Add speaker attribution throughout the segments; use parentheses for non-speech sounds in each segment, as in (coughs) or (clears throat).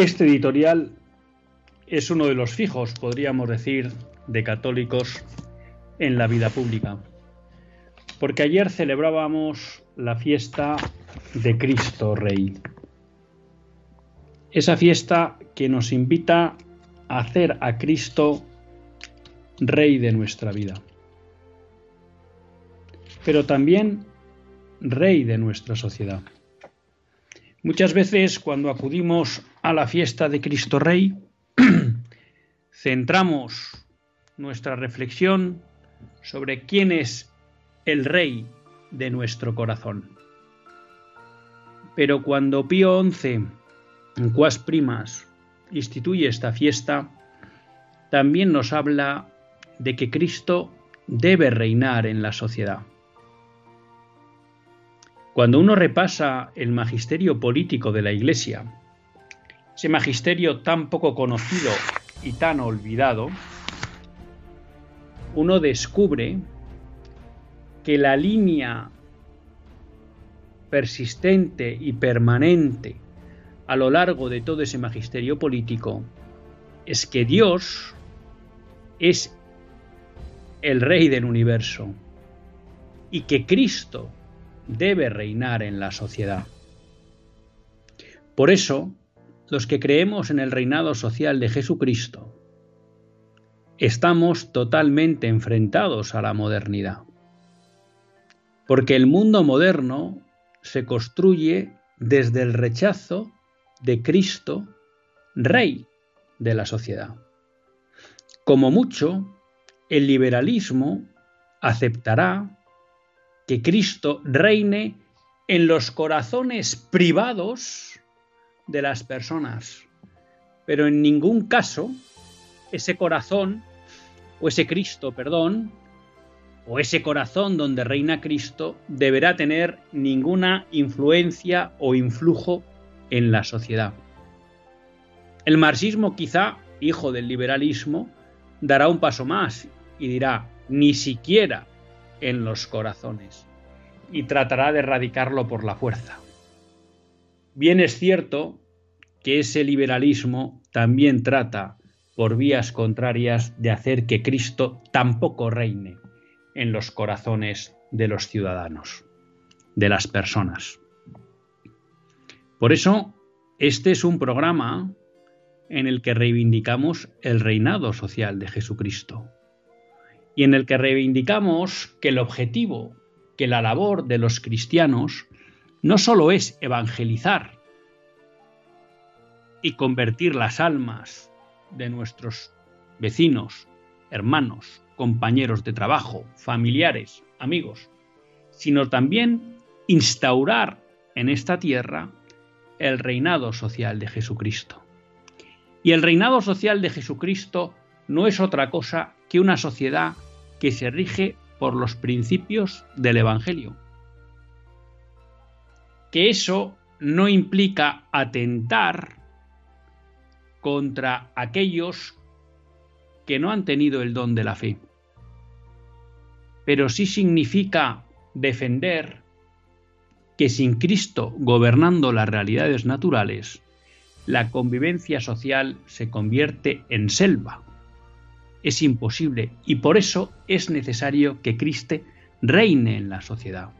Speaker 1: Este editorial es uno de los fijos, podríamos decir, de católicos en la vida pública. Porque ayer celebrábamos la fiesta de Cristo Rey. Esa fiesta que nos invita a hacer a Cristo Rey de nuestra vida. Pero también Rey de nuestra sociedad. Muchas veces cuando acudimos a la fiesta de Cristo Rey, (clears throat) centramos nuestra reflexión sobre quién es el Rey de nuestro corazón. Pero cuando Pío XI, en Cuas Primas, instituye esta fiesta, también nos habla de que Cristo debe reinar en la sociedad. Cuando uno repasa el magisterio político de la Iglesia, ese magisterio tan poco conocido y tan olvidado, uno descubre que la línea persistente y permanente a lo largo de todo ese magisterio político es que Dios es el rey del universo y que Cristo debe reinar en la sociedad. Por eso, los que creemos en el reinado social de Jesucristo, estamos totalmente enfrentados a la modernidad. Porque el mundo moderno se construye desde el rechazo de Cristo, rey de la sociedad. Como mucho, el liberalismo aceptará que Cristo reine en los corazones privados de las personas. Pero en ningún caso ese corazón, o ese Cristo, perdón, o ese corazón donde reina Cristo, deberá tener ninguna influencia o influjo en la sociedad. El marxismo, quizá, hijo del liberalismo, dará un paso más y dirá, ni siquiera en los corazones y tratará de erradicarlo por la fuerza. Bien es cierto que ese liberalismo también trata por vías contrarias de hacer que Cristo tampoco reine en los corazones de los ciudadanos, de las personas. Por eso, este es un programa en el que reivindicamos el reinado social de Jesucristo y en el que reivindicamos que el objetivo, que la labor de los cristianos no solo es evangelizar y convertir las almas de nuestros vecinos, hermanos, compañeros de trabajo, familiares, amigos, sino también instaurar en esta tierra el reinado social de Jesucristo. Y el reinado social de Jesucristo no es otra cosa que una sociedad que se rige por los principios del Evangelio. Que eso no implica atentar contra aquellos que no han tenido el don de la fe, pero sí significa defender que sin Cristo gobernando las realidades naturales, la convivencia social se convierte en selva es imposible y por eso es necesario que Cristo reine en la sociedad.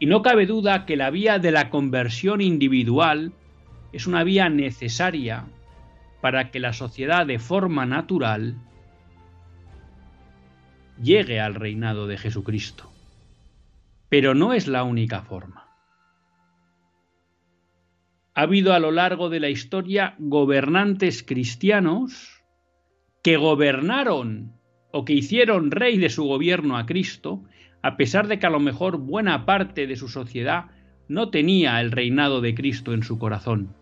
Speaker 1: Y no cabe duda que la vía de la conversión individual es una vía necesaria para que la sociedad de forma natural llegue al reinado de Jesucristo. Pero no es la única forma. Ha habido a lo largo de la historia gobernantes cristianos que gobernaron o que hicieron rey de su gobierno a Cristo, a pesar de que a lo mejor buena parte de su sociedad no tenía el reinado de Cristo en su corazón.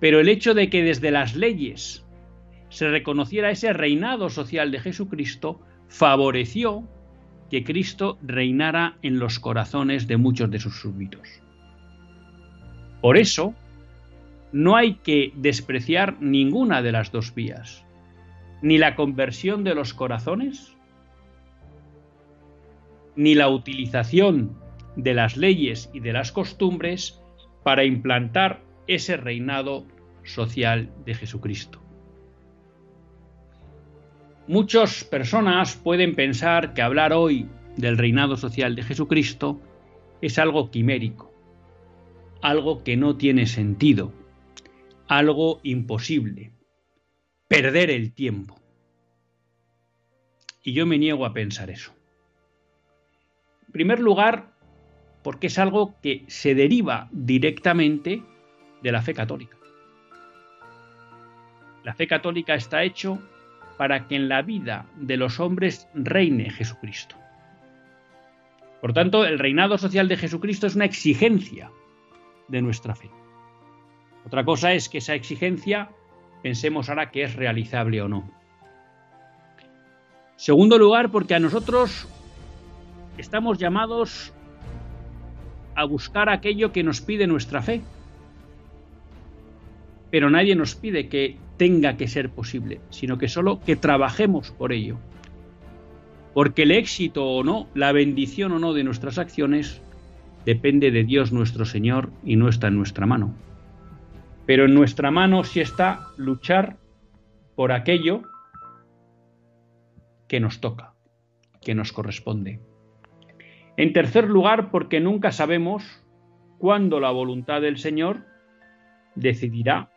Speaker 1: Pero el hecho de que desde las leyes se reconociera ese reinado social de Jesucristo favoreció que Cristo reinara en los corazones de muchos de sus súbditos. Por eso, no hay que despreciar ninguna de las dos vías, ni la conversión de los corazones, ni la utilización de las leyes y de las costumbres para implantar ese reinado social de Jesucristo. Muchas personas pueden pensar que hablar hoy del reinado social de Jesucristo es algo quimérico, algo que no tiene sentido, algo imposible, perder el tiempo. Y yo me niego a pensar eso. Primer lugar, porque es algo que se deriva directamente de la fe católica. La fe católica está hecho para que en la vida de los hombres reine Jesucristo. Por tanto, el reinado social de Jesucristo es una exigencia de nuestra fe. Otra cosa es que esa exigencia pensemos ahora que es realizable o no. Segundo lugar, porque a nosotros estamos llamados a buscar aquello que nos pide nuestra fe. Pero nadie nos pide que tenga que ser posible, sino que solo que trabajemos por ello. Porque el éxito o no, la bendición o no de nuestras acciones depende de Dios nuestro Señor y no está en nuestra mano. Pero en nuestra mano sí está luchar por aquello que nos toca, que nos corresponde. En tercer lugar, porque nunca sabemos cuándo la voluntad del Señor decidirá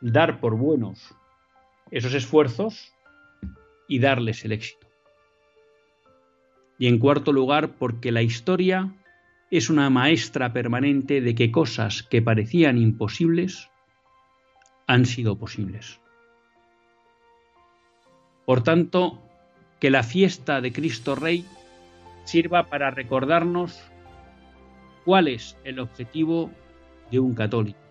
Speaker 1: dar por buenos esos esfuerzos y darles el éxito. Y en cuarto lugar, porque la historia es una maestra permanente de que cosas que parecían imposibles han sido posibles. Por tanto, que la fiesta de Cristo Rey sirva para recordarnos cuál es el objetivo de un católico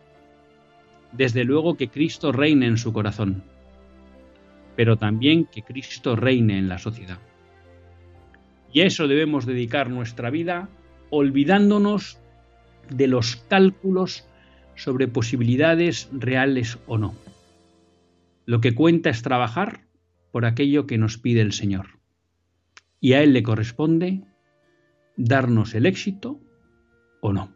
Speaker 1: desde luego que Cristo reine en su corazón, pero también que Cristo reine en la sociedad. Y a eso debemos dedicar nuestra vida olvidándonos de los cálculos sobre posibilidades reales o no. Lo que cuenta es trabajar por aquello que nos pide el Señor. Y a Él le corresponde darnos el éxito o no.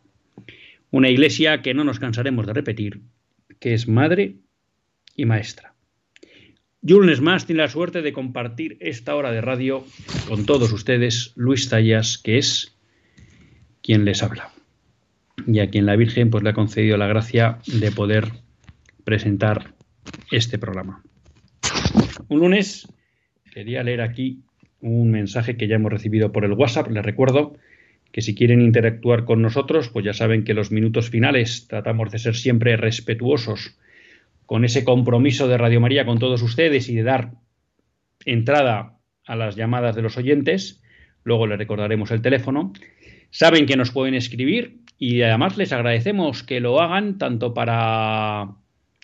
Speaker 1: Una iglesia que no nos cansaremos de repetir, que es madre y maestra. Lunes más tiene la suerte de compartir esta hora de radio con todos ustedes, Luis Tallas, que es quien les habla. Y a quien la Virgen pues, le ha concedido la gracia de poder presentar este programa. Un lunes quería leer aquí un mensaje que ya hemos recibido por el WhatsApp. Les recuerdo que si quieren interactuar con nosotros, pues ya saben que los minutos finales tratamos de ser siempre respetuosos con ese compromiso de Radio María con todos ustedes y de dar entrada a las llamadas de los oyentes. Luego les recordaremos el teléfono. Saben que nos pueden escribir y además les agradecemos que lo hagan tanto para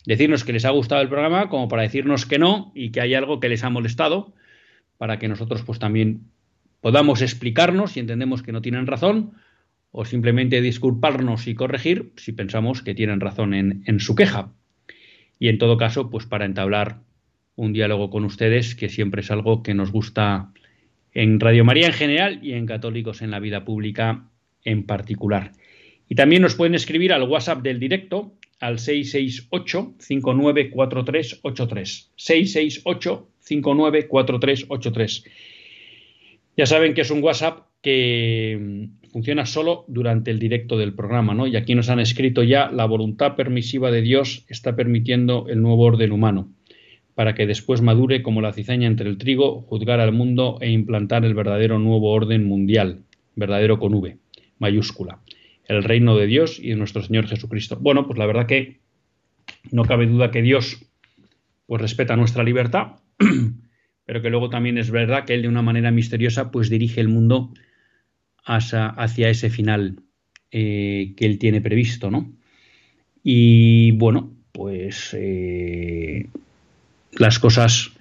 Speaker 1: decirnos que les ha gustado el programa como para decirnos que no y que hay algo que les ha molestado para que nosotros pues también podamos explicarnos si entendemos que no tienen razón o simplemente disculparnos y corregir si pensamos que tienen razón en, su queja. Y en todo caso, pues para entablar un diálogo con ustedes, que siempre es algo que nos gusta en Radio María en general y en Católicos en la Vida Pública en particular. Y también nos pueden escribir al WhatsApp del directo al 668-594383. 668-594383. Ya saben que es un WhatsApp que mm, funciona solo durante el directo del programa, ¿no? Y aquí nos han escrito ya la voluntad permisiva de Dios está permitiendo el nuevo orden humano, para que después madure como la cizaña entre el trigo, juzgar al mundo e implantar el verdadero nuevo orden mundial, verdadero con V, mayúscula, el reino de Dios y de nuestro Señor Jesucristo. Bueno, pues la verdad que no cabe duda que Dios pues respeta nuestra libertad (clears throat) pero que luego también es verdad que él de una manera misteriosa pues dirige el mundo hacia, ese final eh, que él tiene previsto, ¿no? Y bueno, pues eh, las cosas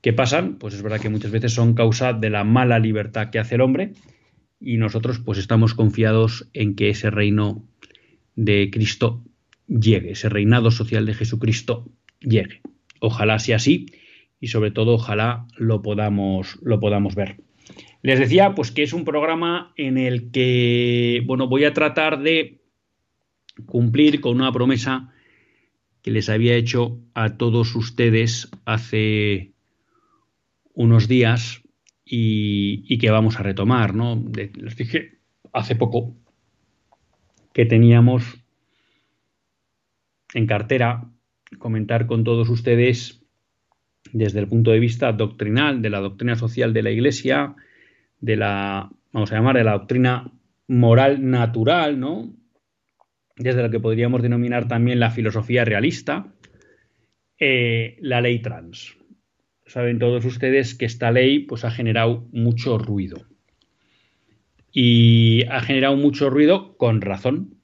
Speaker 1: que pasan, pues es verdad que muchas veces son causa de la mala libertad que hace el hombre y nosotros pues estamos confiados en que ese reino de Cristo llegue, ese reinado social de Jesucristo llegue. Ojalá sea así y sobre todo ojalá lo podamos, lo podamos ver. Les decía pues que es un programa en el que bueno, voy a tratar de cumplir con una promesa que les había hecho a todos ustedes hace unos días y, que vamos a retomar, ¿no? les dije hace poco que teníamos en cartera comentar con todos ustedes desde el punto de vista doctrinal, de la doctrina social de la Iglesia, de la, vamos a llamar, de la doctrina moral natural, ¿no? Desde lo que podríamos denominar también la filosofía realista, eh, la ley trans. Saben todos ustedes que esta ley pues, ha generado mucho ruido. Y ha generado mucho ruido con razón,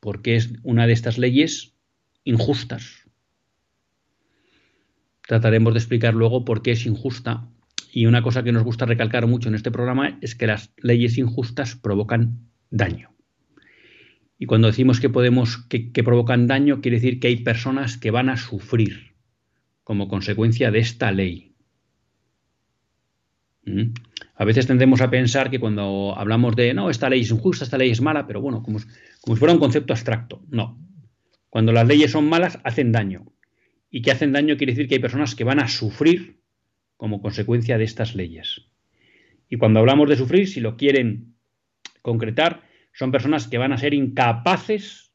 Speaker 1: porque es una de estas leyes injustas, trataremos de explicar luego por qué es injusta. Y una cosa que nos gusta recalcar mucho en este programa es que las leyes injustas provocan daño. Y cuando decimos que podemos que, provocan daño, quiere decir que hay personas que van a sufrir como consecuencia de esta ley. ¿Mm? A veces tendemos a pensar que cuando hablamos de no, esta ley es injusta, esta ley es mala, pero bueno, como, como si fuera un concepto abstracto. No. Cuando las leyes son malas, hacen daño y que hacen daño quiere decir que hay personas que van a sufrir como consecuencia de estas leyes. Y cuando hablamos de sufrir, si lo quieren concretar, son personas que van a ser incapaces,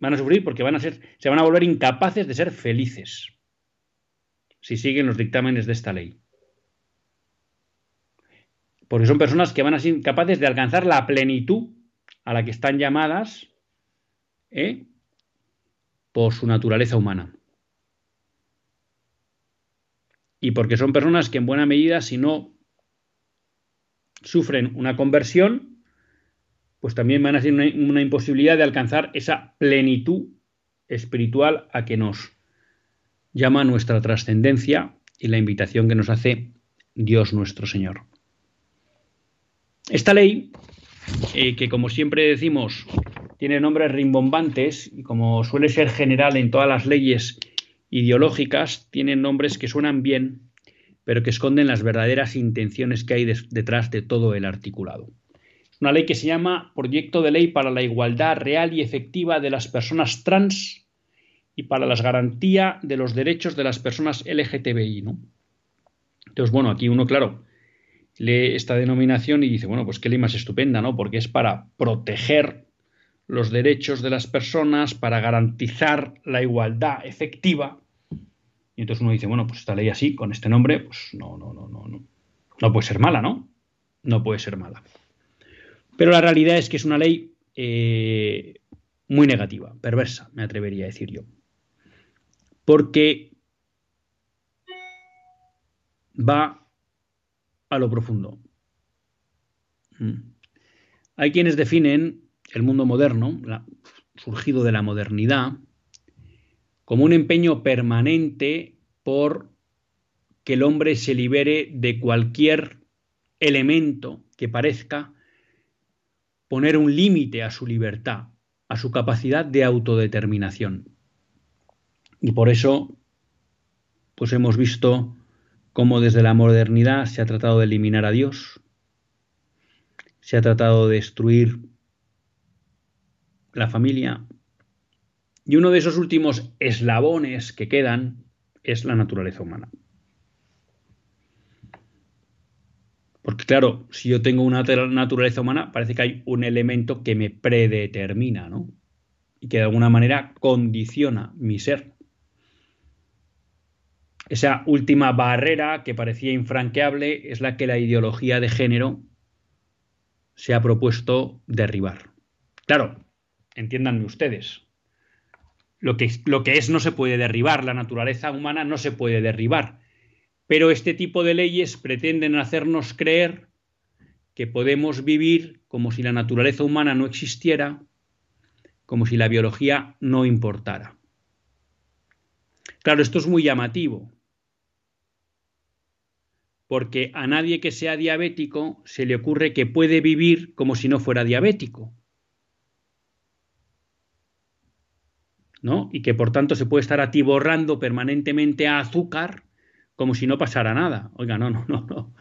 Speaker 1: van a sufrir porque van a ser, se van a volver incapaces de ser felices si siguen los dictámenes de esta ley. Porque son personas que van a ser incapaces de alcanzar la plenitud a la que están llamadas ¿eh? por su naturaleza humana y porque son personas que en buena medida, si no sufren una conversión, pues también van a ser una, imposibilidad de alcanzar esa plenitud espiritual a que nos llama nuestra trascendencia y la invitación que nos hace Dios nuestro Señor. Esta ley, eh, que como siempre decimos, tiene nombres rimbombantes y como suele ser general en todas las leyes ideológicas, tienen nombres que suenan bien, pero que esconden las verdaderas intenciones que hay detrás de todo el articulado una ley que se llama Proyecto de Ley para la Igualdad Real y Efectiva de las Personas Trans y para la garantía de los derechos de las personas LGTBI. ¿no? Entonces, bueno, aquí uno, claro, lee esta denominación y dice, bueno, pues qué ley más estupenda, ¿no? Porque es para proteger los derechos de las personas, para garantizar la igualdad efectiva. Y entonces uno dice, bueno, pues esta ley así, con este nombre, pues no, no, no, no, no. No puede ser mala, ¿no? No puede ser mala. Pero la realidad es que es una ley eh, muy negativa, perversa, me atrevería a decir yo. Porque va a lo profundo. Mm. Hay quienes definen el mundo moderno, surgido de la modernidad, como un empeño permanente por que el hombre se libere de cualquier elemento que parezca poner un límite a su libertad, a su capacidad de autodeterminación. Y por eso, pues hemos visto cómo desde la modernidad se ha tratado de eliminar a Dios, se ha tratado de destruir la familia, y uno de esos últimos eslabones que quedan es la naturaleza humana. Porque claro, si yo tengo una naturaleza humana, parece que hay un elemento que me predetermina, ¿no? Y que de alguna manera condiciona mi ser. Esa última barrera que parecía infranqueable es la que la ideología de género se ha propuesto derribar. Claro, entiéndanme ustedes. Lo que, es no se puede derribar, la naturaleza humana no se puede derribar pero este tipo de leyes pretenden hacernos creer que podemos vivir como si la naturaleza humana no existiera, como si la biología no importara. Claro, esto es muy llamativo, porque a nadie que sea diabético se le ocurre que puede vivir como si no fuera diabético. Y que por tanto se puede estar atiborrando permanentemente a azúcar como si no pasara nada. Oiga, no, no, no, no.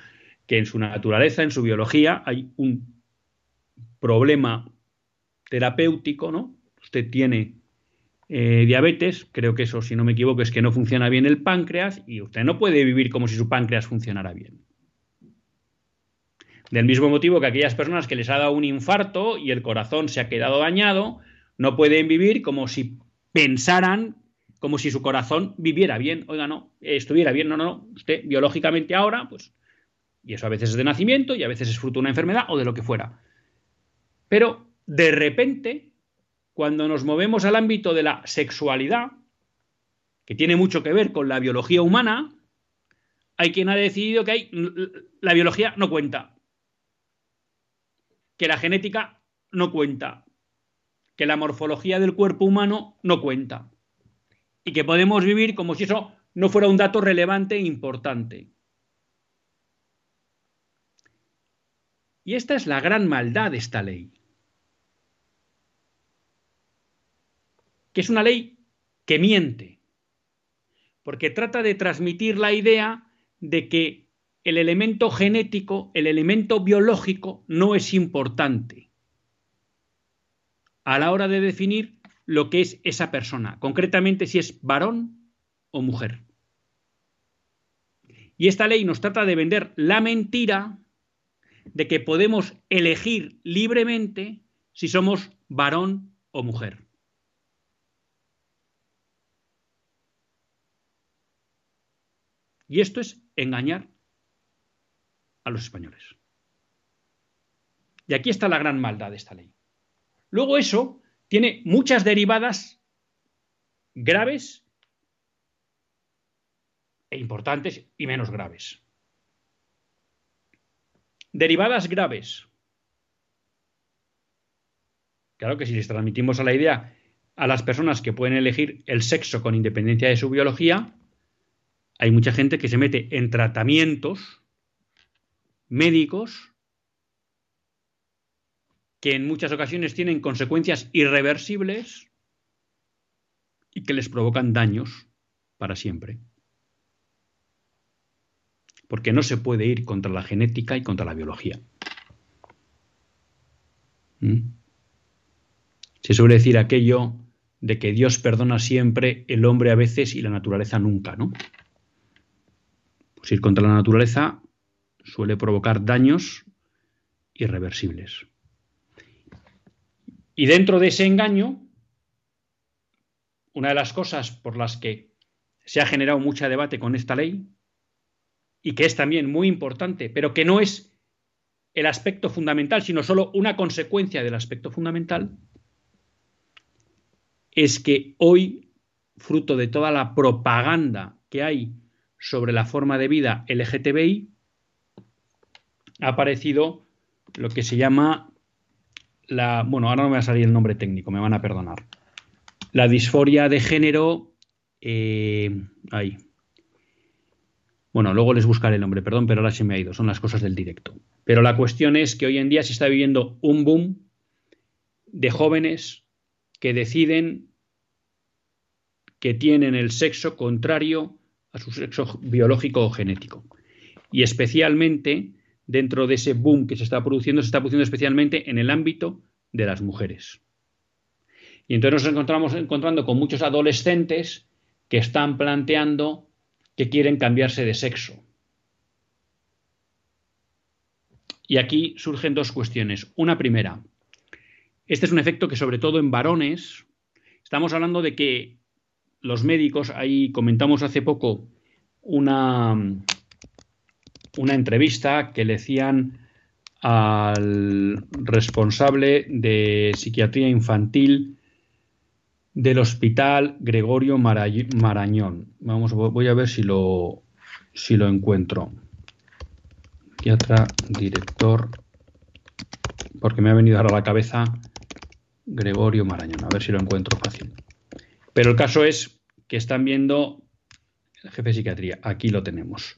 Speaker 1: Que en su naturaleza, en su biología, hay un problema terapéutico, ¿no? Usted tiene eh, diabetes, creo que eso, si no me equivoco, es que no funciona bien el páncreas y usted no puede vivir como si su páncreas funcionara bien. Del mismo motivo que aquellas personas que les ha dado un infarto y el corazón se ha quedado dañado, no pueden vivir como si pensaran como si su corazón viviera bien. Oiga, no, estuviera bien, no, no, no. Usted biológicamente ahora, pues, y eso a veces es de nacimiento y a veces es fruto de una enfermedad o de lo que fuera. Pero de repente, cuando nos movemos al ámbito de la sexualidad, que tiene mucho que ver con la biología humana, hay quien ha decidido que hay, la biología no cuenta, que la genética no cuenta, que la morfología del cuerpo humano no cuenta y que podemos vivir como si eso no fuera un dato relevante e importante. Y esta es la gran maldad de esta ley. Que es una ley que miente, porque trata de transmitir la idea de que el elemento genético, el elemento biológico, no es importante a la hora de definir lo que es esa persona, concretamente si es varón o mujer. Y esta ley nos trata de vender la mentira de que podemos elegir libremente si somos varón o mujer. Y esto es engañar a los españoles. Y aquí está la gran maldad de esta ley. Luego eso tiene muchas derivadas graves e importantes y menos graves. Derivadas graves. Claro que si les transmitimos a la idea a las personas que pueden elegir el sexo con independencia de su biología, hay mucha gente que se mete en tratamientos médicos que en muchas ocasiones tienen consecuencias irreversibles y que les provocan daños para siempre. Porque no se puede ir contra la genética y contra la biología. ¿Mm? Se suele decir aquello de que Dios perdona siempre, el hombre a veces y la naturaleza nunca, ¿no? Pues ir contra la naturaleza suele provocar daños irreversibles. Y dentro de ese engaño, una de las cosas por las que se ha generado mucho debate con esta ley, y que es también muy importante, pero que no es el aspecto fundamental, sino solo una consecuencia del aspecto fundamental, es que hoy, fruto de toda la propaganda que hay sobre la forma de vida LGTBI, ha aparecido lo que se llama la, bueno, ahora no me va a salir el nombre técnico, me van a perdonar. La disforia de género, eh, ahí. Bueno, luego les buscaré el nombre, perdón, pero ahora se me ha ido, son las cosas del directo. Pero la cuestión es que hoy en día se está viviendo un boom de jóvenes que deciden que tienen el sexo contrario a su sexo biológico o genético. Y especialmente dentro de ese boom que se está produciendo, se está produciendo especialmente en el ámbito de las mujeres. Y entonces nos encontramos encontrando con muchos adolescentes que están planteando que quieren cambiarse de sexo. Y aquí surgen dos cuestiones. Una primera, este es un efecto que sobre todo en varones, estamos hablando de que los médicos, ahí comentamos hace poco una, una entrevista que le hacían al responsable de psiquiatría infantil del hospital Gregorio Marañón. Vamos, voy a ver si lo, si lo encuentro. Psiquiatra, director, porque me ha venido ahora a la cabeza Gregorio Marañón. A ver si lo encuentro fácil. Pero el caso es que están viendo el jefe de psiquiatría. Aquí lo tenemos.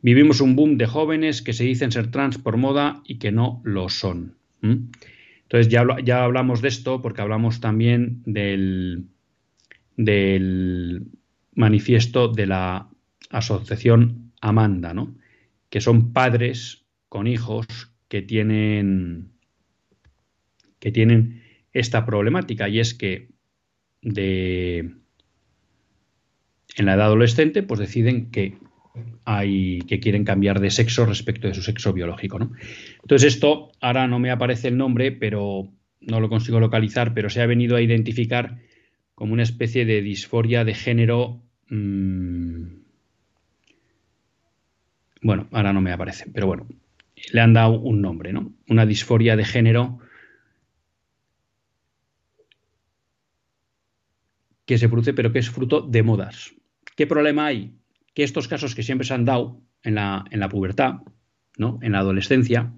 Speaker 1: Vivimos un boom de jóvenes que se dicen ser trans por moda y que no lo son. Entonces ya, ya, hablamos de esto porque hablamos también del, del manifiesto de la asociación Amanda, ¿no? que son padres con hijos que tienen, que tienen esta problemática y es que de, en la edad adolescente pues deciden que hay que quieren cambiar de sexo respecto de su sexo biológico. ¿no? Entonces esto, ahora no me aparece el nombre, pero no lo consigo localizar, pero se ha venido a identificar como una especie de disforia de género. Mmm, bueno, ahora no me aparece, pero bueno, le han dado un nombre, ¿no? Una disforia de género que se produce, pero que es fruto de modas. ¿Qué problema hay? Que estos casos que siempre se han dado en la, en la pubertad, ¿no? en la adolescencia,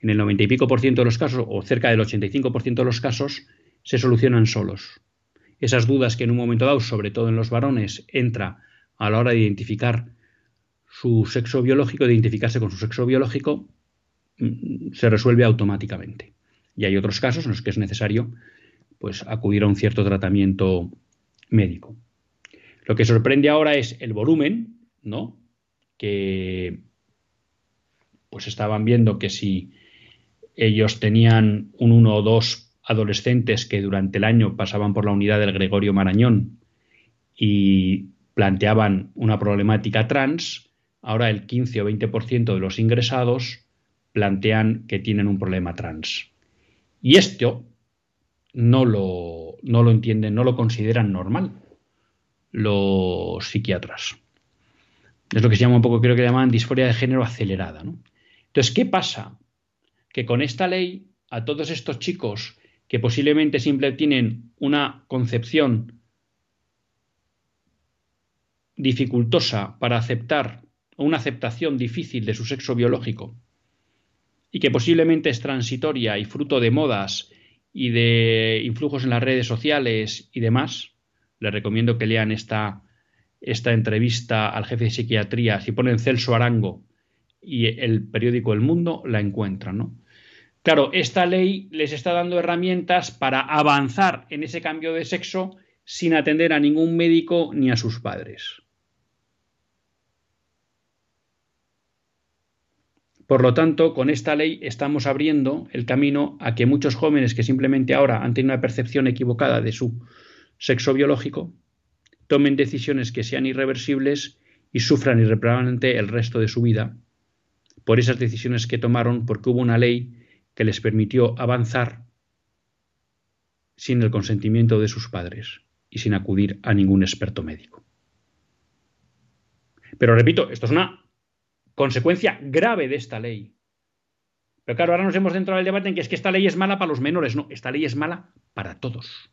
Speaker 1: en el 90 y pico por ciento de los casos, o cerca del 85% de los casos, se solucionan solos. Esas dudas que en un momento dado, sobre todo en los varones, entra a la hora de identificar su sexo biológico, de identificarse con su sexo biológico, mm, se resuelve automáticamente. Y hay otros casos en los que es necesario pues, acudir a un cierto tratamiento médico. Lo que sorprende ahora es el volumen ¿no? Que pues estaban viendo que si ellos tenían un uno o dos adolescentes que durante el año pasaban por la unidad del Gregorio Marañón y planteaban una problemática trans, ahora el 15 o 20% de los ingresados plantean que tienen un problema trans. Y esto no lo, no lo entienden, no lo consideran normal los psiquiatras. Es lo que se llama un poco, creo que llaman disforia de género acelerada. ¿no? Entonces, ¿qué pasa? Que con esta ley, a todos estos chicos que posiblemente siempre tienen una concepción dificultosa para aceptar o una aceptación difícil de su sexo biológico y que posiblemente es transitoria y fruto de modas y de influjos en las redes sociales y demás, les recomiendo que lean esta, esta entrevista al jefe de psiquiatría. Si ponen Celso Arango y el periódico El Mundo, la encuentran, ¿no? Claro, esta ley les está dando herramientas para avanzar en ese cambio de sexo sin atender a ningún médico ni a sus padres. Por lo tanto, con esta ley estamos abriendo el camino a que muchos jóvenes que simplemente ahora han tenido una percepción equivocada de su sexo biológico, tomen decisiones que sean irreversibles y sufran irreparablemente el resto de su vida por esas decisiones que tomaron porque hubo una ley que les permitió avanzar sin el consentimiento de sus padres y sin acudir a ningún experto médico. Pero repito, esto es una consecuencia grave de esta ley. Pero claro, ahora nos hemos centrado en el debate en que es que esta ley es mala para los menores. No, esta ley es mala para todos.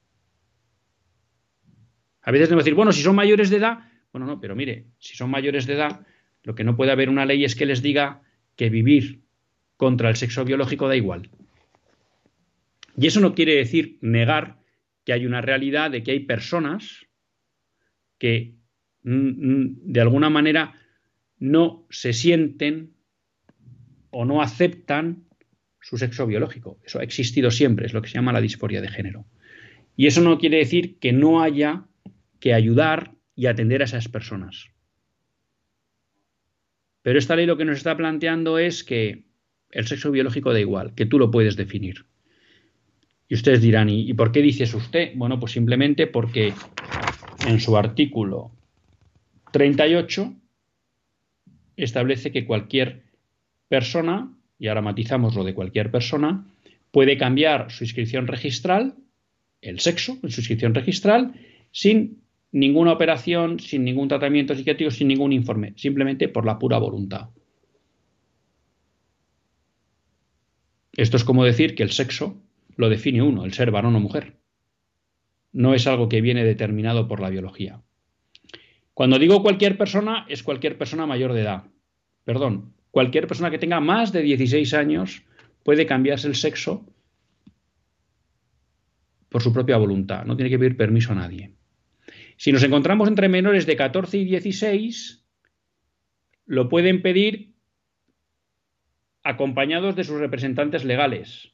Speaker 1: A veces tenemos que decir, bueno, si son mayores de edad, bueno, no, pero mire, si son mayores de edad, lo que no puede haber una ley es que les diga que vivir contra el sexo biológico da igual. Y eso no quiere decir negar que hay una realidad de que hay personas que mm, mm, de alguna manera no se sienten o no aceptan su sexo biológico. Eso ha existido siempre, es lo que se llama la disforia de género. Y eso no quiere decir que no haya que ayudar y atender a esas personas. Pero esta ley lo que nos está planteando es que el sexo biológico da igual, que tú lo puedes definir. Y ustedes dirán, ¿y, por qué dices usted? Bueno, pues simplemente porque en su artículo 38 establece que cualquier persona, y ahora matizamos lo de cualquier persona, puede cambiar su inscripción registral, el sexo en su inscripción registral, sin ninguna operación, sin ningún tratamiento psiquiátrico, sin ningún informe, simplemente por la pura voluntad. Esto es como decir que el sexo lo define uno, el ser varón o mujer. No es algo que viene determinado por la biología. Cuando digo cualquier persona, es cualquier persona mayor de edad. Perdón, cualquier persona que tenga más de 16 años puede cambiarse el sexo por su propia voluntad. No tiene que pedir permiso a nadie. Si nos encontramos entre menores de 14 y 16, lo pueden pedir acompañados de sus representantes legales.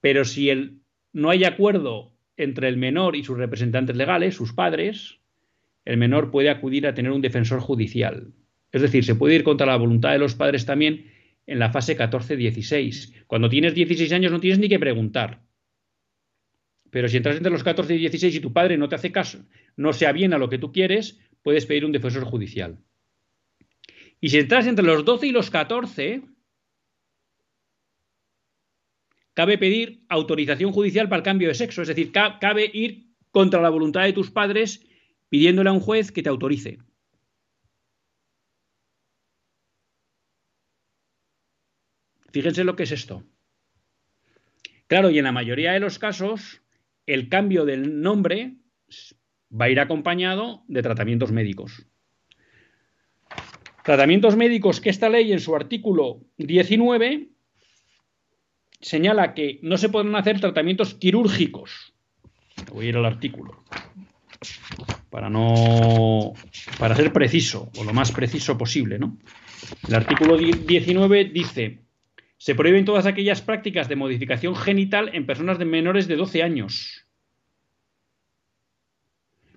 Speaker 1: Pero si no hay acuerdo entre el menor y sus representantes legales, sus padres, el menor puede acudir a tener un defensor judicial. Es decir, se puede ir contra la voluntad de los padres también en la fase 14-16. Cuando tienes 16 años no tienes ni que preguntar. Pero si entras entre los 14 y 16 y tu padre no te hace caso, no sea bien a lo que tú quieres, puedes pedir un defensor judicial. Y si entras entre los 12 y los 14, cabe pedir autorización judicial para el cambio de sexo. Es decir, cabe ir contra la voluntad de tus padres pidiéndole a un juez que te autorice. Fíjense lo que es esto. Claro, y en la mayoría de los casos, el cambio del nombre va a ir acompañado de tratamientos médicos. Tratamientos médicos que esta ley en su artículo 19 señala que no se pueden hacer tratamientos quirúrgicos. Voy a ir al artículo para no para ser preciso o lo más preciso posible, ¿no? El artículo 19 dice: se prohíben todas aquellas prácticas de modificación genital en personas de menores de 12 años.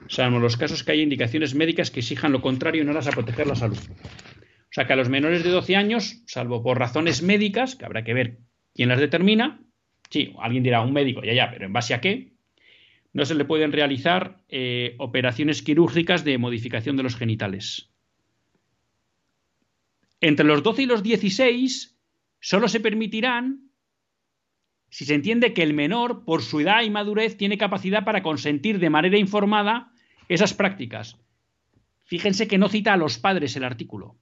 Speaker 1: Salvo los casos que haya indicaciones médicas que exijan lo contrario en aras a proteger la salud. O sea que a los menores de 12 años, salvo por razones médicas, que habrá que ver quién las determina, sí, alguien dirá un médico, ya, ya, pero ¿en base a qué? No se le pueden realizar eh, operaciones quirúrgicas de modificación de los genitales. Entre los 12 y los 16 solo se permitirán si se entiende que el menor, por su edad y madurez, tiene capacidad para consentir de manera informada esas prácticas. Fíjense que no cita a los padres el artículo.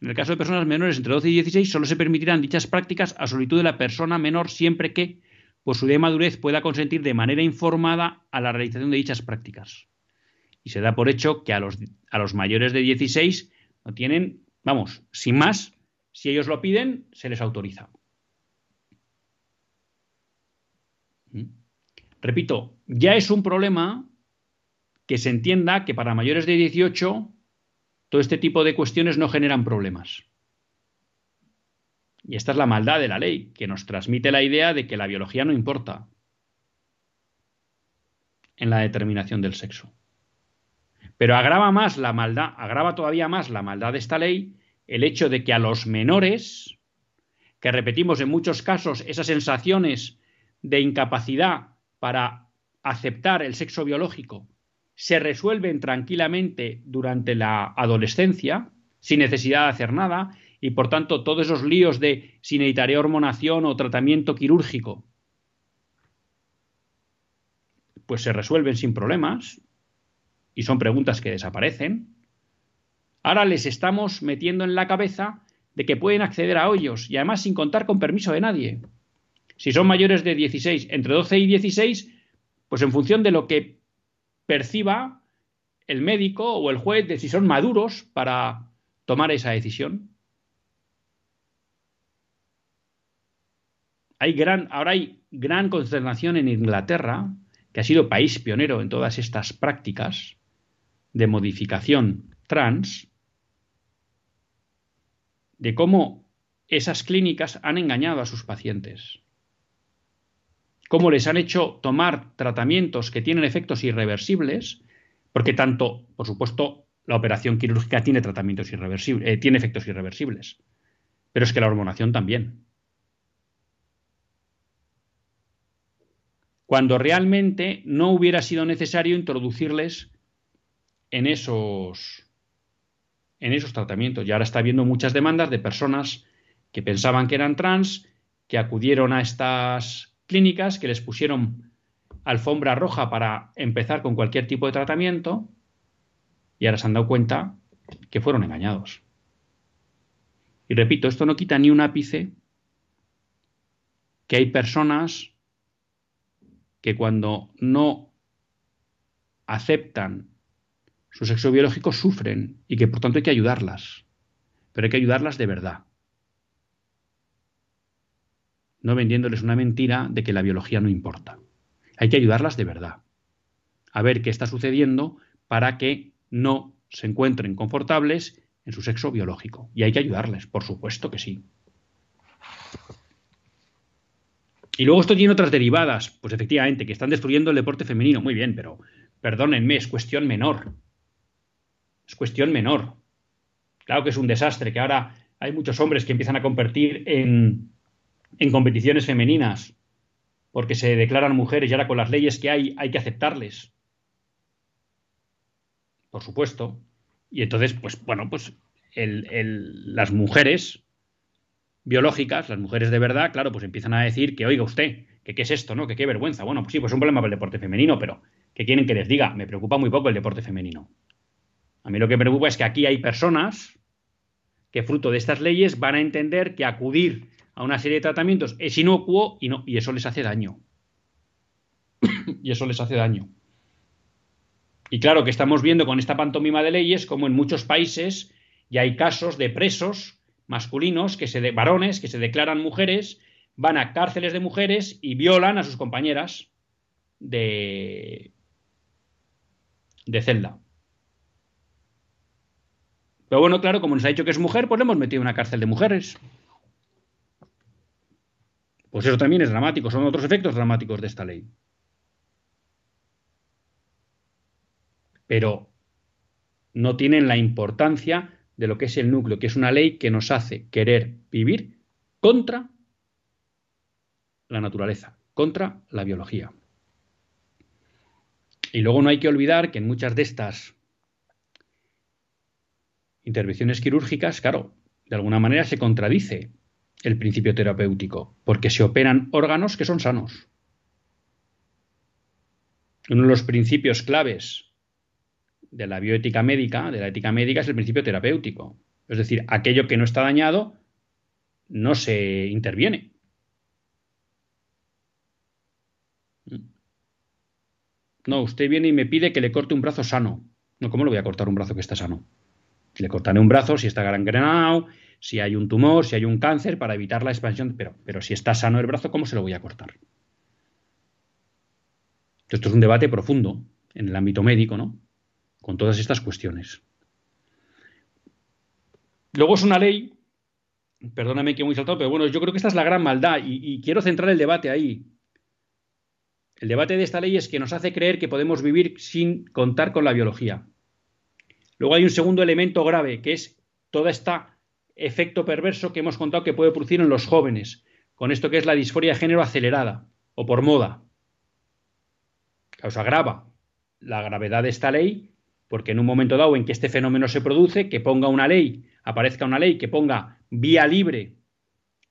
Speaker 1: En el caso de personas menores entre 12 y 16, solo se permitirán dichas prácticas a solicitud de la persona menor siempre que, por su y madurez, pueda consentir de manera informada a la realización de dichas prácticas. Y se da por hecho que a los, a los mayores de 16 no tienen Vamos, sin más, si ellos lo piden, se les autoriza. Repito, ya es un problema que se entienda que para mayores de 18 todo este tipo de cuestiones no generan problemas. Y esta es la maldad de la ley, que nos transmite la idea de que la biología no importa en la determinación del sexo. Pero agrava más la maldad, agrava todavía más la maldad de esta ley el hecho de que a los menores, que repetimos en muchos casos esas sensaciones de incapacidad para aceptar el sexo biológico, se resuelven tranquilamente durante la adolescencia, sin necesidad de hacer nada, y por tanto todos esos líos de si necesitaré hormonación o tratamiento quirúrgico, pues se resuelven sin problemas, y son preguntas que desaparecen. Ahora les estamos metiendo en la cabeza de que pueden acceder a hoyos y además sin contar con permiso de nadie. Si son mayores de 16, entre 12 y 16, pues en función de lo que perciba el médico o el juez de si son maduros para tomar esa decisión. Ahora hay gran consternación en Inglaterra, que ha sido país pionero en todas estas prácticas de modificación trans, de cómo esas clínicas han engañado a sus pacientes cómo les han hecho tomar tratamientos que tienen efectos irreversibles, porque tanto, por supuesto, la operación quirúrgica tiene tratamientos irreversibles, eh, tiene efectos irreversibles, pero es que la hormonación también. Cuando realmente no hubiera sido necesario introducirles en esos, en esos tratamientos. Y ahora está habiendo muchas demandas de personas que pensaban que eran trans, que acudieron a estas clínicas que les pusieron alfombra roja para empezar con cualquier tipo de tratamiento y ahora se han dado cuenta que fueron engañados. Y repito, esto no quita ni un ápice que hay personas que cuando no aceptan su sexo biológico sufren y que por tanto hay que ayudarlas, pero hay que ayudarlas de verdad no vendiéndoles una mentira de que la biología no importa. Hay que ayudarlas de verdad, a ver qué está sucediendo para que no se encuentren confortables en su sexo biológico. Y hay que ayudarles, por supuesto que sí. Y luego esto tiene otras derivadas, pues efectivamente, que están destruyendo el deporte femenino. Muy bien, pero perdónenme, es cuestión menor. Es cuestión menor. Claro que es un desastre, que ahora hay muchos hombres que empiezan a convertir en, en competiciones femeninas porque se declaran mujeres y ahora con las leyes que hay hay que aceptarles. Por supuesto. Y entonces, pues bueno, pues las mujeres biológicas, las mujeres de verdad, claro, pues empiezan a decir que oiga usted, que qué es esto, ¿no? Que qué vergüenza. Bueno, pues sí, pues es un problema para el deporte femenino, pero ¿qué quieren que les diga? Me preocupa muy poco el deporte femenino. A mí lo que me preocupa es que aquí hay personas que fruto de estas leyes van a entender que acudir a una serie de tratamientos es inocuo y, no, y eso les hace daño. (coughs) y eso les hace daño. Y claro que estamos viendo con esta pantomima de leyes como en muchos países ya hay casos de presos masculinos, que se de, varones, que se declaran mujeres, van a cárceles de mujeres y violan a sus compañeras de, de celda. Pero bueno, claro, como nos ha dicho que es mujer, pues le hemos metido en una cárcel de mujeres. Pues eso también es dramático, son otros efectos dramáticos de esta ley. Pero no tienen la importancia de lo que es el núcleo, que es una ley que nos hace querer vivir contra la naturaleza, contra la biología. Y luego no hay que olvidar que en muchas de estas intervenciones quirúrgicas, claro, de alguna manera se contradice el principio terapéutico, porque se operan órganos que son sanos. Uno de los principios claves de la bioética médica, de la ética médica, es el principio terapéutico. Es decir, aquello que no está dañado no se interviene. No, usted viene y me pide que le corte un brazo sano. No, ¿cómo le voy a cortar un brazo que está sano? Le cortaré un brazo si está gangrenado, si hay un tumor, si hay un cáncer, para evitar la expansión. Pero, pero si está sano el brazo, ¿cómo se lo voy a cortar? Esto es un debate profundo en el ámbito médico, ¿no? Con todas estas cuestiones. Luego es una ley, perdóname que muy saltado, pero bueno, yo creo que esta es la gran maldad y, quiero centrar el debate ahí. El debate de esta ley es que nos hace creer que podemos vivir sin contar con la biología. Luego hay un segundo elemento grave, que es todo este efecto perverso que hemos contado que puede producir en los jóvenes, con esto que es la disforia de género acelerada o por moda. Os agrava la gravedad de esta ley, porque en un momento dado en que este fenómeno se produce, que ponga una ley, aparezca una ley que ponga vía libre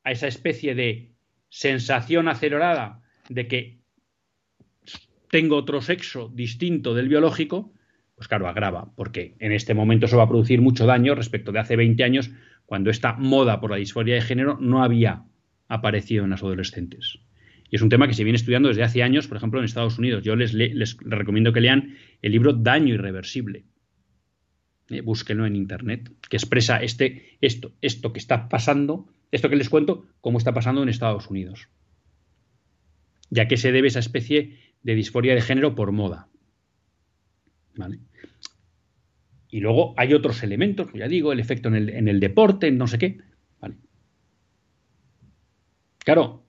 Speaker 1: a esa especie de sensación acelerada de que tengo otro sexo distinto del biológico, pues claro, agrava, porque en este momento eso va a producir mucho daño respecto de hace 20 años, cuando esta moda por la disforia de género no había aparecido en las adolescentes. Y es un tema que se viene estudiando desde hace años, por ejemplo, en Estados Unidos. Yo les, recomiendo que lean el libro Daño Irreversible. Eh, búsquenlo en Internet, que expresa este, esto, esto que está pasando, esto que les cuento, cómo está pasando en Estados Unidos. Ya que se debe esa especie de disforia de género por moda. ¿Vale? Y luego hay otros elementos, ya digo, el efecto en el, en el deporte, en no sé qué. ¿vale? Claro,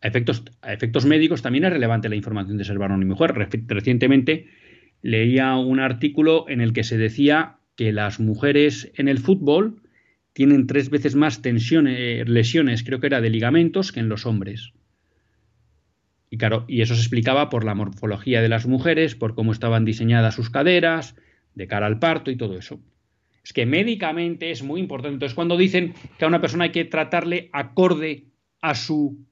Speaker 1: a efectos, efectos médicos también es relevante la información de ser varón y mujer. Recientemente leía un artículo en el que se decía que las mujeres en el fútbol tienen tres veces más lesiones, creo que era de ligamentos, que en los hombres. Y claro, y eso se explicaba por la morfología de las mujeres, por cómo estaban diseñadas sus caderas, de cara al parto y todo eso. Es que médicamente es muy importante. Entonces, cuando dicen que a una persona hay que tratarle acorde a su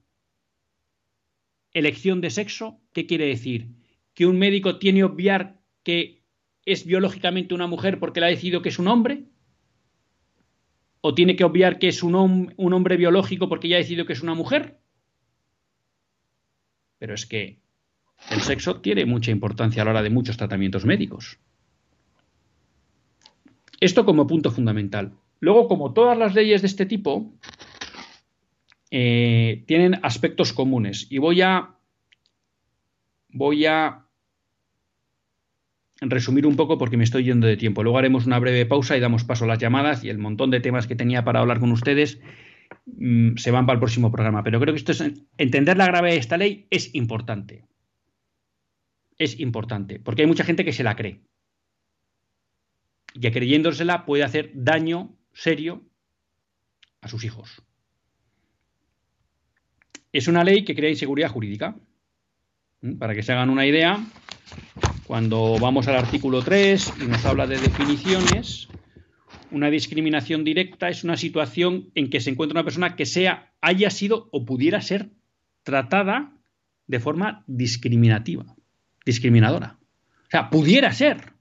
Speaker 1: elección de sexo, ¿qué quiere decir? ¿Que un médico tiene que obviar que es biológicamente una mujer porque le ha decidido que es un hombre? ¿O tiene que obviar que es un, un hombre biológico porque ya ha decidido que es una mujer? Pero es que el sexo tiene mucha importancia a la hora de muchos tratamientos médicos. Esto como punto fundamental. Luego, como todas las leyes de este tipo, eh, tienen aspectos comunes. Y voy a. Voy a resumir un poco porque me estoy yendo de tiempo. Luego haremos una breve pausa y damos paso a las llamadas y el montón de temas que tenía para hablar con ustedes Mm, se van para el próximo programa. Pero creo que esto es, entender la gravedad de esta ley es importante. Es importante, porque hay mucha gente que se la cree. Y que creyéndosela puede hacer daño serio a sus hijos. Es una ley que crea inseguridad jurídica. ¿Mm? Para que se hagan una idea, cuando vamos al artículo 3 y nos habla de definiciones, una discriminación directa es una situación en que se encuentra una persona que sea, haya sido o pudiera ser tratada de forma discriminativa, discriminadora. O sea, pudiera ser.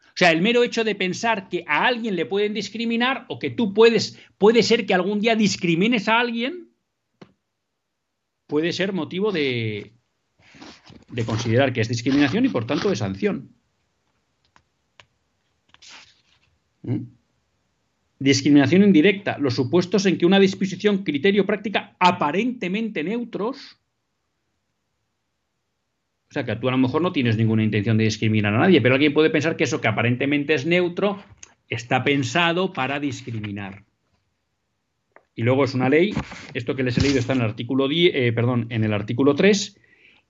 Speaker 1: O sea, el mero hecho de pensar que a alguien le pueden discriminar o que tú puedes, puede ser que algún día discrimines a alguien, puede ser motivo de, de considerar que es discriminación y por tanto de sanción. ¿Mm? Discriminación indirecta, los supuestos en que una disposición, criterio, práctica aparentemente neutros, o sea que tú a lo mejor no tienes ninguna intención de discriminar a nadie, pero alguien puede pensar que eso que aparentemente es neutro está pensado para discriminar. Y luego es una ley, esto que les he leído está en el artículo 10, eh, perdón, en el artículo 3,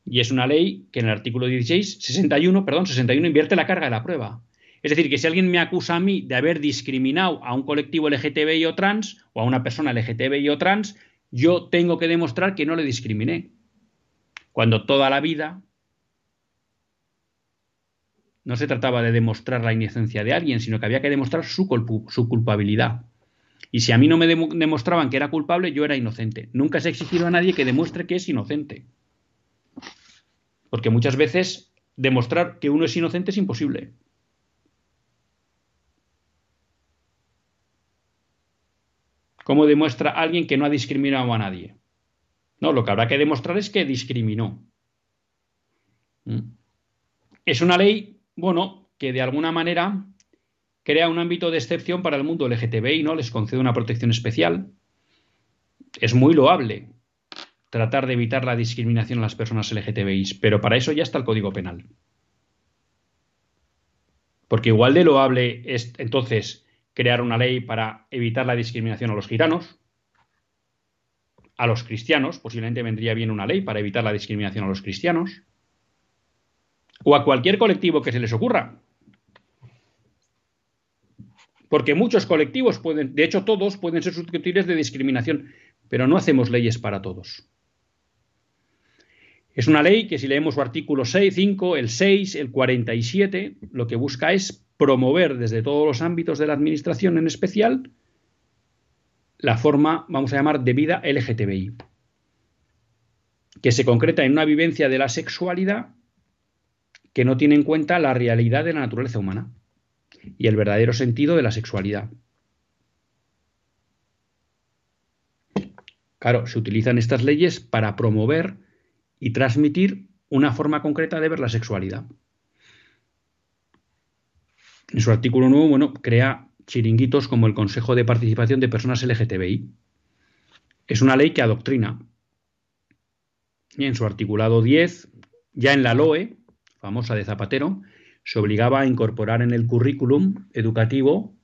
Speaker 1: y es una ley que en el artículo 16, 61, perdón, 61 invierte la carga de la prueba. Es decir, que si alguien me acusa a mí de haber discriminado a un colectivo LGTBI o trans o a una persona LGTBI o trans, yo tengo que demostrar que no le discriminé. Cuando toda la vida no se trataba de demostrar la inocencia de alguien, sino que había que demostrar su, culpabilidad. Y si a mí no me demostraban que era culpable, yo era inocente. Nunca se ha exigido a nadie que demuestre que es inocente. Porque muchas veces demostrar que uno es inocente es imposible. ¿Cómo demuestra alguien que no ha discriminado a nadie? No, lo que habrá que demostrar es que discriminó. ¿Mm? Es una ley, bueno, que de alguna manera crea un ámbito de excepción para el mundo LGTBI, ¿no? Les concede una protección especial. Es muy loable. tratar de evitar la discriminación a las personas LGTBI, pero para eso ya está el Código Penal. Porque igual de loable es entonces crear una ley para evitar la discriminación a los gitanos, a los cristianos, posiblemente vendría bien una ley para evitar la discriminación a los cristianos, o a cualquier colectivo que se les ocurra. Porque muchos colectivos pueden, de hecho todos pueden ser susceptibles de discriminación, pero no hacemos leyes para todos. Es una ley que si leemos su artículo 6, 5, el 6, el 47, lo que busca es promover desde todos los ámbitos de la administración en especial la forma, vamos a llamar, de vida LGTBI, que se concreta en una vivencia de la sexualidad que no tiene en cuenta la realidad de la naturaleza humana y el verdadero sentido de la sexualidad. Claro, se utilizan estas leyes para promover y transmitir una forma concreta de ver la sexualidad. En su artículo 9, bueno, crea chiringuitos como el Consejo de Participación de Personas LGTBI. Es una ley que adoctrina. Y en su articulado 10, ya en la LOE, famosa de Zapatero, se obligaba a incorporar en el currículum educativo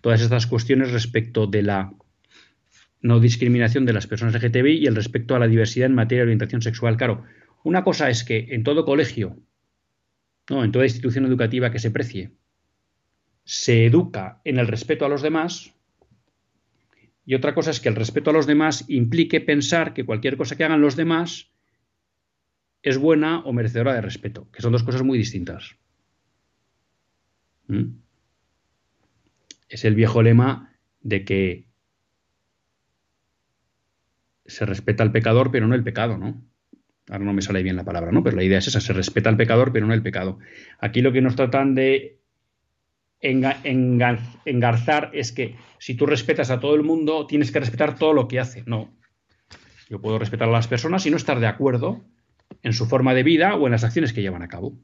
Speaker 1: todas estas cuestiones respecto de la no discriminación de las personas LGTBI y el respecto a la diversidad en materia de orientación sexual. Claro, una cosa es que en todo colegio, no, en toda institución educativa que se precie, se educa en el respeto a los demás, y otra cosa es que el respeto a los demás implique pensar que cualquier cosa que hagan los demás es buena o merecedora de respeto, que son dos cosas muy distintas. ¿Mm? Es el viejo lema de que se respeta al pecador, pero no el pecado, ¿no? Ahora no me sale bien la palabra, ¿no? Pero la idea es esa, se respeta al pecador, pero no el pecado. Aquí lo que nos tratan de engarzar es que si tú respetas a todo el mundo, tienes que respetar todo lo que hace. No. Yo puedo respetar a las personas y no estar de acuerdo en su forma de vida o en las acciones que llevan a cabo.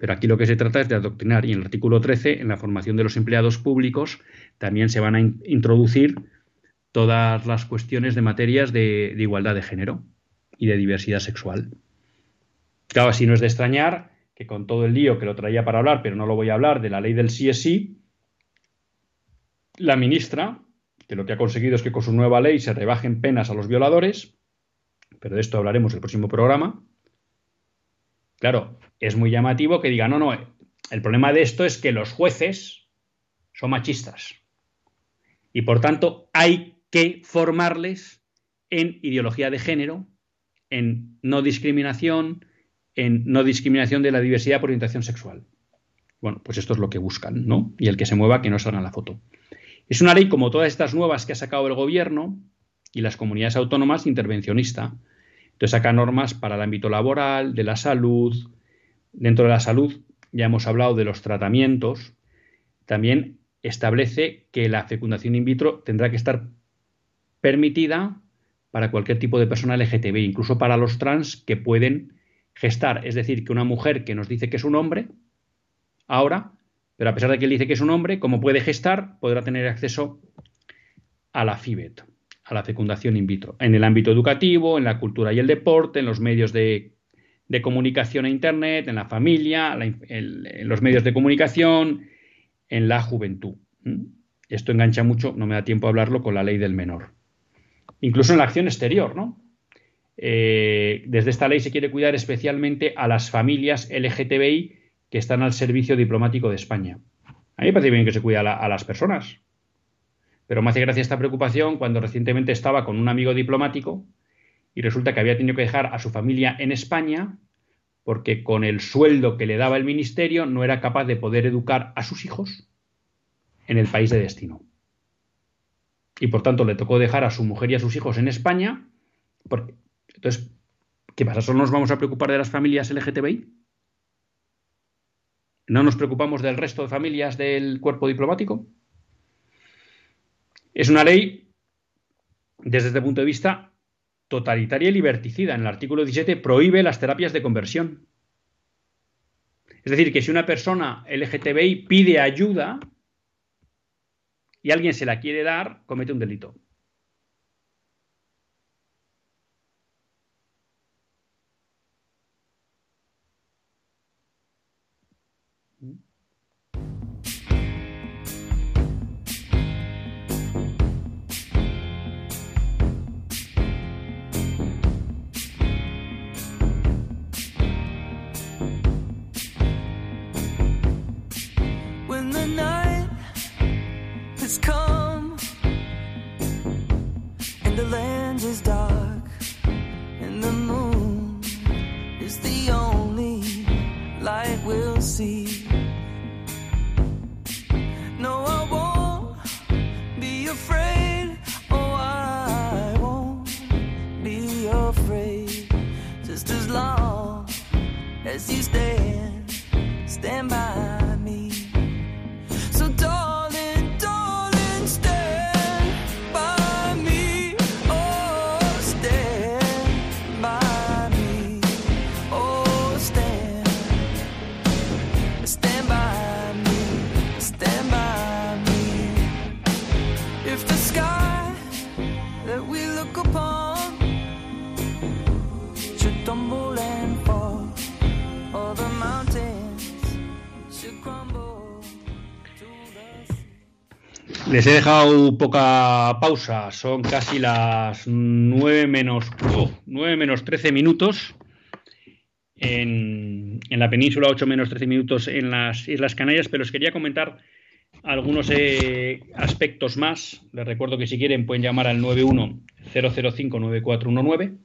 Speaker 1: Pero aquí lo que se trata es de adoctrinar y en el artículo 13, en la formación de los empleados públicos, también se van a introducir todas las cuestiones de materias de, igualdad de género y de diversidad sexual. Claro, así no es de extrañar que con todo el lío que lo traía para hablar, pero no lo voy a hablar, de la ley del sí es sí, la ministra, que lo que ha conseguido es que con su nueva ley se rebajen penas a los violadores, pero de esto hablaremos el próximo programa. Claro, es muy llamativo que diga, no, no, el problema de esto es que los jueces son machistas. Y por tanto hay que formarles en ideología de género, en no discriminación, en no discriminación de la diversidad por orientación sexual. Bueno, pues esto es lo que buscan, ¿no? Y el que se mueva, que no salga en la foto. Es una ley como todas estas nuevas que ha sacado el gobierno y las comunidades autónomas intervencionista. Entonces saca normas para el ámbito laboral, de la salud. Dentro de la salud ya hemos hablado de los tratamientos. También establece que la fecundación in vitro tendrá que estar permitida para cualquier tipo de persona LGTB, incluso para los trans que pueden gestar. Es decir, que una mujer que nos dice que es un hombre, ahora, pero a pesar de que él dice que es un hombre, como puede gestar, podrá tener acceso a la FIBET, a la fecundación in vitro, en el ámbito educativo, en la cultura y el deporte, en los medios de, comunicación e Internet, en la familia, en los medios de comunicación, en la juventud. Esto engancha mucho, no me da tiempo a hablarlo, con la ley del menor incluso en la acción exterior, ¿no? Eh, desde esta ley se quiere cuidar especialmente a las familias LGTBI que están al servicio diplomático de España. A mí me parece bien que se cuide a, las personas, pero me hace gracia esta preocupación cuando recientemente estaba con un amigo diplomático y resulta que había tenido que dejar a su familia en España porque con el sueldo que le daba el ministerio no era capaz de poder educar a sus hijos en el país de destino y por tanto le tocó dejar a su mujer y a sus hijos en España. Porque, entonces, ¿qué pasa? ¿Solo nos vamos a preocupar de las familias LGTBI? ¿No nos preocupamos del resto de familias del cuerpo diplomático? Es una ley, desde este punto de vista, totalitaria y liberticida. En el artículo 17 prohíbe las terapias de conversión. Es decir, que si una persona LGTBI pide ayuda, y alguien se la quiere dar, comete un delito. Les he dejado poca pausa, son casi las 9 menos, 9 menos 13 minutos en, la península, 8 menos 13 minutos en las Islas Canarias, pero os quería comentar algunos eh, aspectos más. Les recuerdo que si quieren pueden llamar al 910059419,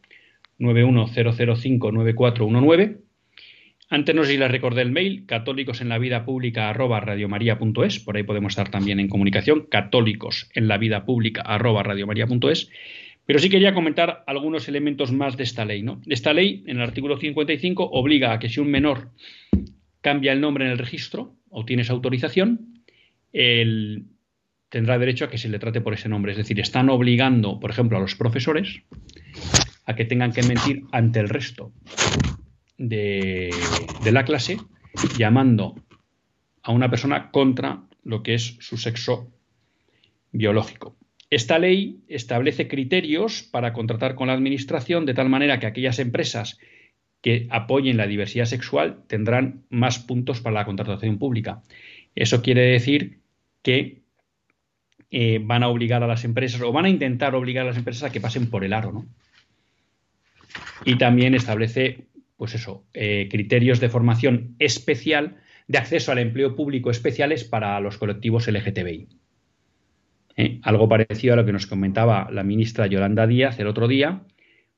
Speaker 1: 910059419 antes no sé si les recordé el mail, católicos en la vida pública arroba por ahí podemos estar también en comunicación, católicos en la vida pública arroba pero sí quería comentar algunos elementos más de esta ley. ¿no? Esta ley, en el artículo 55, obliga a que si un menor cambia el nombre en el registro o tiene esa autorización, él tendrá derecho a que se le trate por ese nombre. Es decir, están obligando, por ejemplo, a los profesores a que tengan que mentir ante el resto de, la clase llamando a una persona contra lo que es su sexo biológico. Esta ley establece criterios para contratar con la Administración de tal manera que aquellas empresas que apoyen la diversidad sexual tendrán más puntos para la contratación pública. Eso quiere decir que eh, van a obligar a las empresas o van a intentar obligar a las empresas a que pasen por el aro, ¿no? Y también establece pues eso, eh, criterios de formación especial de acceso al empleo público especiales para los colectivos LGTBI. Eh, algo parecido a lo que nos comentaba la ministra Yolanda Díaz el otro día,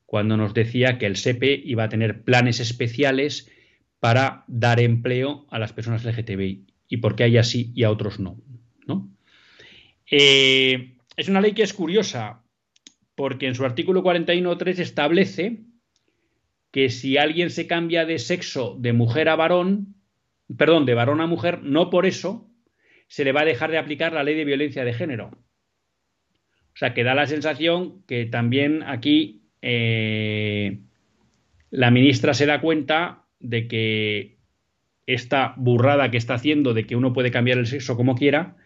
Speaker 1: cuando nos decía que el SEPE iba a tener planes especiales para dar empleo a las personas LGTBI y por qué hay así y a otros no. Eh, es una ley que es curiosa porque en su artículo 41.3 establece que si alguien se cambia de sexo de mujer a varón, perdón, de varón a mujer, no por eso se le va a dejar de aplicar la ley de violencia de género. O sea, que da la sensación que también aquí eh, la ministra se da cuenta de que esta burrada que está haciendo de que uno puede cambiar el sexo como quiera,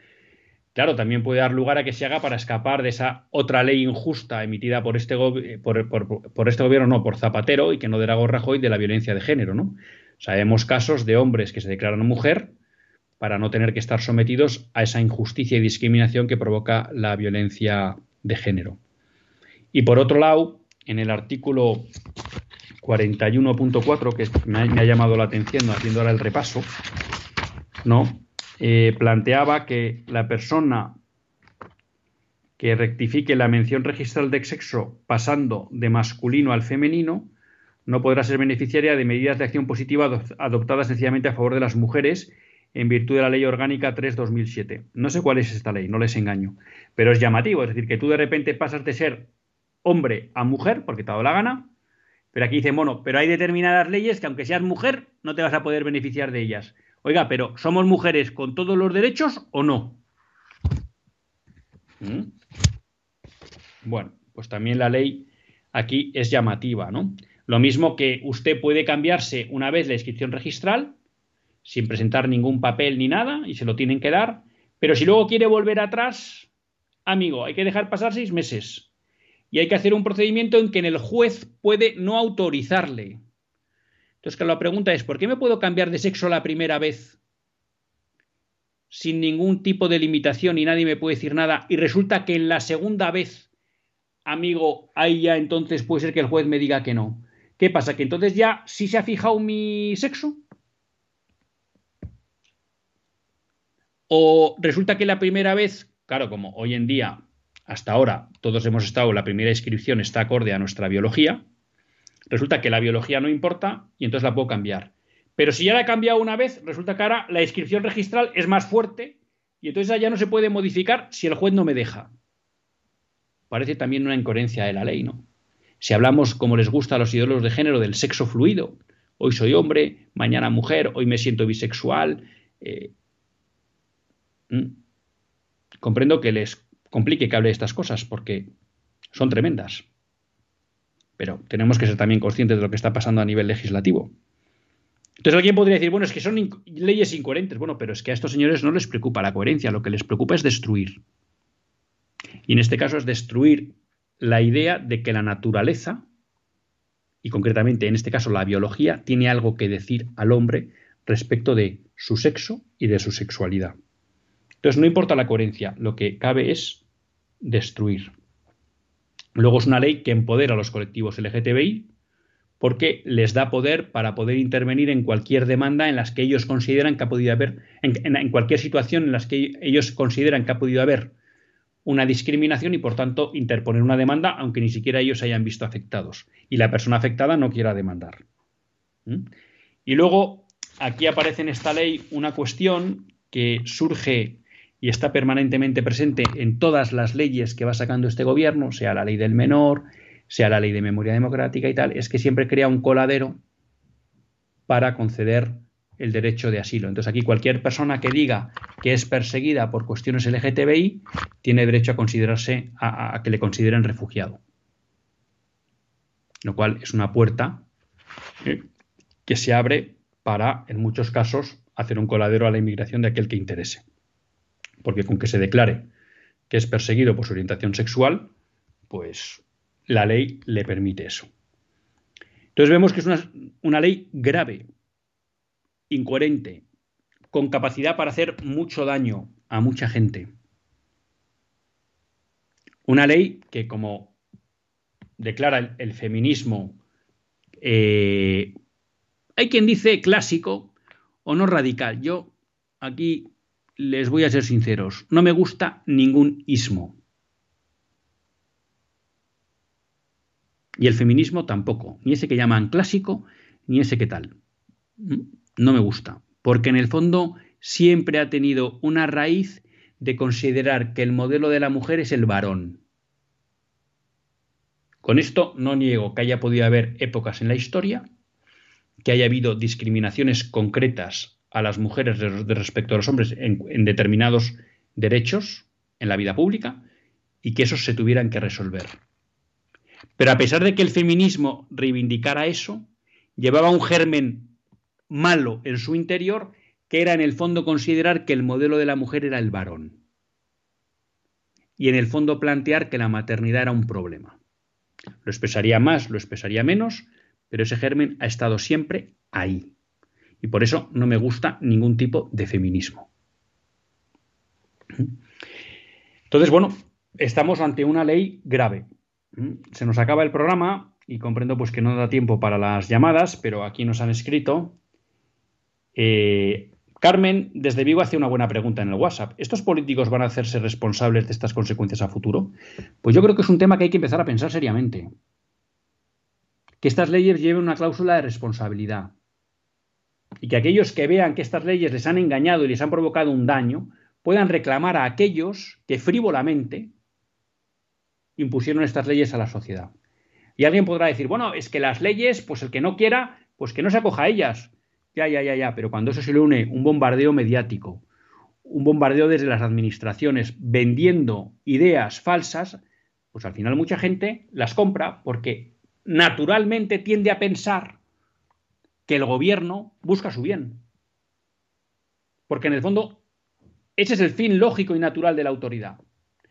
Speaker 1: claro, también puede dar lugar a que se haga para escapar de esa otra ley injusta emitida por este, por, este gobierno, no, por Zapatero y que no derá Rajoy de la violencia de género, ¿no? Sabemos casos de hombres que se declaran mujer para no tener que estar sometidos a esa injusticia y discriminación que provoca la violencia de género. Y por otro lado, en el artículo 41.4, que me ha, me ha, llamado la atención haciendo ahora el repaso, ¿no? Eh, planteaba que la persona que rectifique la mención registral de sexo pasando de masculino al femenino no podrá ser beneficiaria de medidas de acción positiva adoptadas sencillamente a favor de las mujeres en virtud de la Ley Orgánica 3-2007. No sé cuál es esta ley, no les engaño, pero es llamativo, es decir, que tú de repente pasas de ser hombre a mujer porque te ha dado la gana, pero aquí dice, bueno, pero hay determinadas leyes que aunque seas mujer no te vas a poder beneficiar de ellas. Oiga, pero ¿somos mujeres con todos los derechos o no? ¿Mm? Bueno, pues también la ley aquí es llamativa, ¿no? Lo mismo que usted puede cambiarse una vez la inscripción registral, sin presentar ningún papel ni nada, y se lo tienen que dar, pero si luego quiere volver atrás, amigo, hay que dejar pasar seis meses. Y hay que hacer un procedimiento en que el juez puede no autorizarle. Entonces, que la pregunta es, ¿por qué me puedo cambiar de sexo la primera vez sin ningún tipo de limitación y nadie me puede decir nada? Y resulta que en la segunda vez, amigo, ahí ya entonces puede ser que el juez me diga que no. ¿Qué pasa? ¿Que entonces ya sí se ha fijado mi sexo? O resulta que la primera vez, claro, como hoy en día, hasta ahora, todos hemos estado, la primera inscripción está acorde a nuestra biología, resulta que la biología no importa y entonces la puedo cambiar. Pero si ya la he cambiado una vez, resulta que ahora la inscripción registral es más fuerte y entonces ya no se puede modificar si el juez no me deja. Parece también una incoherencia de la ley, ¿no? Si hablamos, como les gusta a los ídolos de género, del sexo fluido, hoy soy hombre, mañana mujer, hoy me siento bisexual. Eh, comprendo que les complique que hable de estas cosas porque son tremendas. Pero tenemos que ser también conscientes de lo que está pasando a nivel legislativo. Entonces alguien podría decir, bueno, es que son leyes incoherentes. Bueno, pero es que a estos señores no les preocupa la coherencia, lo que les preocupa es destruir. Y en este caso es destruir la idea de que la naturaleza, y concretamente en este caso la biología, tiene algo que decir al hombre respecto de su sexo y de su sexualidad. Entonces no importa la coherencia, lo que cabe es destruir. Luego es una ley que empodera a los colectivos LGTBI, porque les da poder para poder intervenir en cualquier demanda en las que ellos consideran que ha podido haber, en, cualquier situación en las que ellos consideran que ha podido haber una discriminación y por tanto interponer una demanda aunque ni siquiera ellos hayan visto afectados y la persona afectada no quiera demandar. ¿Mm? Y luego aquí aparece en esta ley una cuestión que surge y está permanentemente presente en todas las leyes que va sacando este gobierno, sea la ley del menor, sea la ley de memoria democrática y tal, es que siempre crea un coladero para conceder el derecho de asilo. Entonces aquí cualquier persona que diga que es perseguida por cuestiones LGTBI tiene derecho a considerarse a, que le consideren refugiado. Lo cual es una puerta eh, que se abre para, en muchos casos, hacer un coladero a la inmigración de aquel que interese. Porque con que se declare que es perseguido por su orientación sexual, pues la ley le permite eso. Entonces vemos que es una, ley grave, incoherente, con capacidad para hacer mucho daño a mucha gente. Una ley que, como declara el, feminismo, eh, hay quien dice clásico o no radical. Yo aquí les voy a ser sinceros, no me gusta ningún ismo. Y el feminismo tampoco, ni ese que llaman clásico, ni ese que tal. No me gusta, porque en el fondo siempre ha tenido una raíz de considerar que el modelo de la mujer es el varón. Con esto no niego que haya podido haber épocas en la historia, que haya habido discriminaciones concretas a las mujeres de respecto a los hombres en, en determinados derechos en la vida pública y que esos se tuvieran que resolver. Pero a pesar de que el feminismo reivindicara eso, llevaba un germen malo en su interior que era en el fondo considerar que el modelo de la mujer era el varón. Y en el fondo plantear que la maternidad era un problema. Lo expresaría más, lo expresaría menos, pero ese germen ha estado siempre ahí. Y por eso no me gusta ningún tipo de feminismo. Entonces, bueno, estamos ante una ley grave, se nos acaba el programa y comprendo pues que no da tiempo para las llamadas, pero aquí nos han escrito. Eh, Carmen, desde Vigo, hace una buena pregunta en el WhatsApp. ¿Estos políticos van a hacerse responsables de estas consecuencias a futuro? Pues yo creo que es un tema que hay que empezar a pensar seriamente. Que estas leyes lleven una cláusula de responsabilidad. Y que aquellos que vean que estas leyes les han engañado y les han provocado un daño, puedan reclamar a aquellos que frívolamente impusieron estas leyes a la sociedad. Y alguien podrá decir, bueno, es que las leyes, pues el que no quiera, pues que no se acoja a ellas. Ya, ya, ya, ya, pero cuando eso se le une un bombardeo mediático, un bombardeo desde las administraciones vendiendo ideas falsas, pues al final mucha gente las compra porque naturalmente tiende a pensar que el gobierno busca su bien. Porque en el fondo ese es el fin lógico y natural de la autoridad.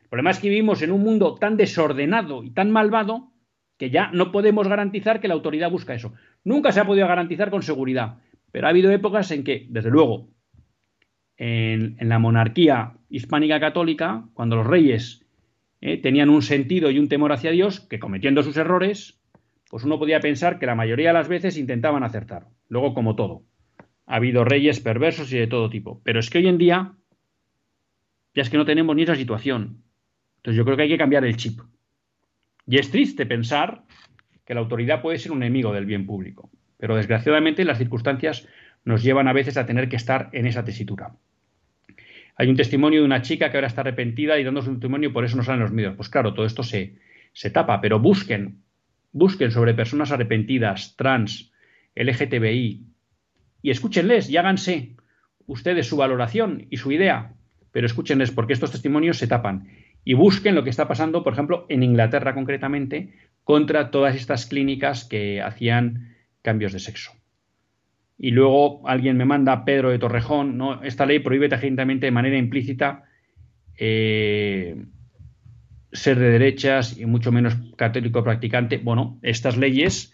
Speaker 1: El problema es que vivimos en un mundo tan desordenado y tan malvado que ya no podemos garantizar que la autoridad busca eso. Nunca se ha podido garantizar con seguridad, pero ha habido épocas en que, desde luego, en, la monarquía hispánica católica, cuando los reyes eh, tenían un sentido y un temor hacia Dios, que cometiendo sus errores, pues uno podía pensar que la mayoría de las veces intentaban acertar. Luego, como todo, ha habido reyes perversos y de todo tipo. Pero es que hoy en día ya es que no tenemos ni esa situación. Entonces yo creo que hay que cambiar el chip. Y es triste pensar que la autoridad puede ser un enemigo del bien público, pero desgraciadamente las circunstancias nos llevan a veces a tener que estar en esa tesitura. Hay un testimonio de una chica que ahora está arrepentida y dando su testimonio por eso no salen los medios. Pues claro, todo esto se, se tapa, pero busquen, busquen sobre personas arrepentidas, trans, LGTBI, y escúchenles y háganse ustedes su valoración y su idea, pero escúchenles porque estos testimonios se tapan y busquen lo que está pasando, por ejemplo, en Inglaterra concretamente, contra todas estas clínicas que hacían cambios de sexo. Y luego alguien me manda, Pedro de Torrejón, ¿no? esta ley prohíbe tangiblemente de manera implícita eh, ser de derechas y mucho menos católico practicante. Bueno, estas leyes,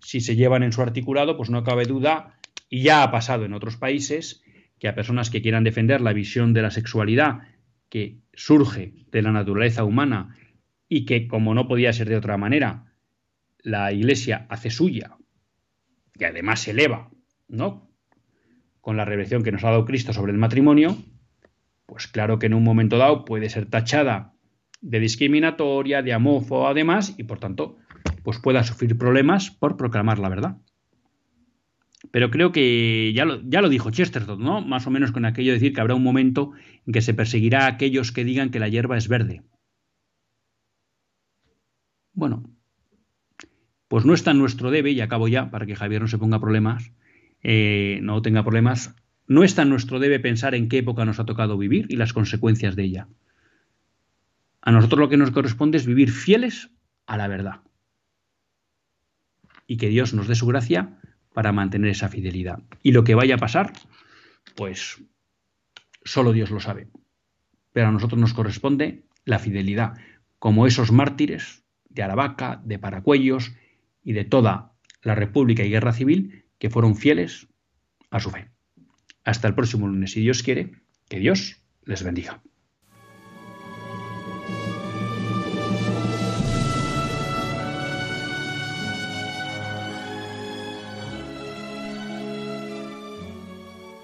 Speaker 1: si se llevan en su articulado, pues no cabe duda, y ya ha pasado en otros países, que a personas que quieran defender la visión de la sexualidad que surge de la naturaleza humana y que, como no podía ser de otra manera, la Iglesia hace suya y además se eleva, ¿no? Con la revelación que nos ha dado Cristo sobre el matrimonio, pues claro que en un momento dado puede ser tachada de discriminatoria, de amófoba, además, y por tanto, pues pueda sufrir problemas por proclamar la verdad. Pero creo que ya lo, ya lo dijo Chesterton, ¿no? Más o menos con aquello de decir que habrá un momento en que se perseguirá a aquellos que digan que la hierba es verde. Bueno, pues no está en nuestro debe, y acabo ya, para que Javier no se ponga problemas, eh, no tenga problemas, no está en nuestro debe pensar en qué época nos ha tocado vivir y las consecuencias de ella. A nosotros lo que nos corresponde es vivir fieles a la verdad. Y que Dios nos dé su gracia para mantener esa fidelidad. Y lo que vaya a pasar, pues solo Dios lo sabe. Pero a nosotros nos corresponde la fidelidad, como esos mártires de Aravaca, de Paracuellos y de toda la República y Guerra Civil que fueron fieles a su fe. Hasta el próximo lunes, si Dios quiere, que Dios les bendiga.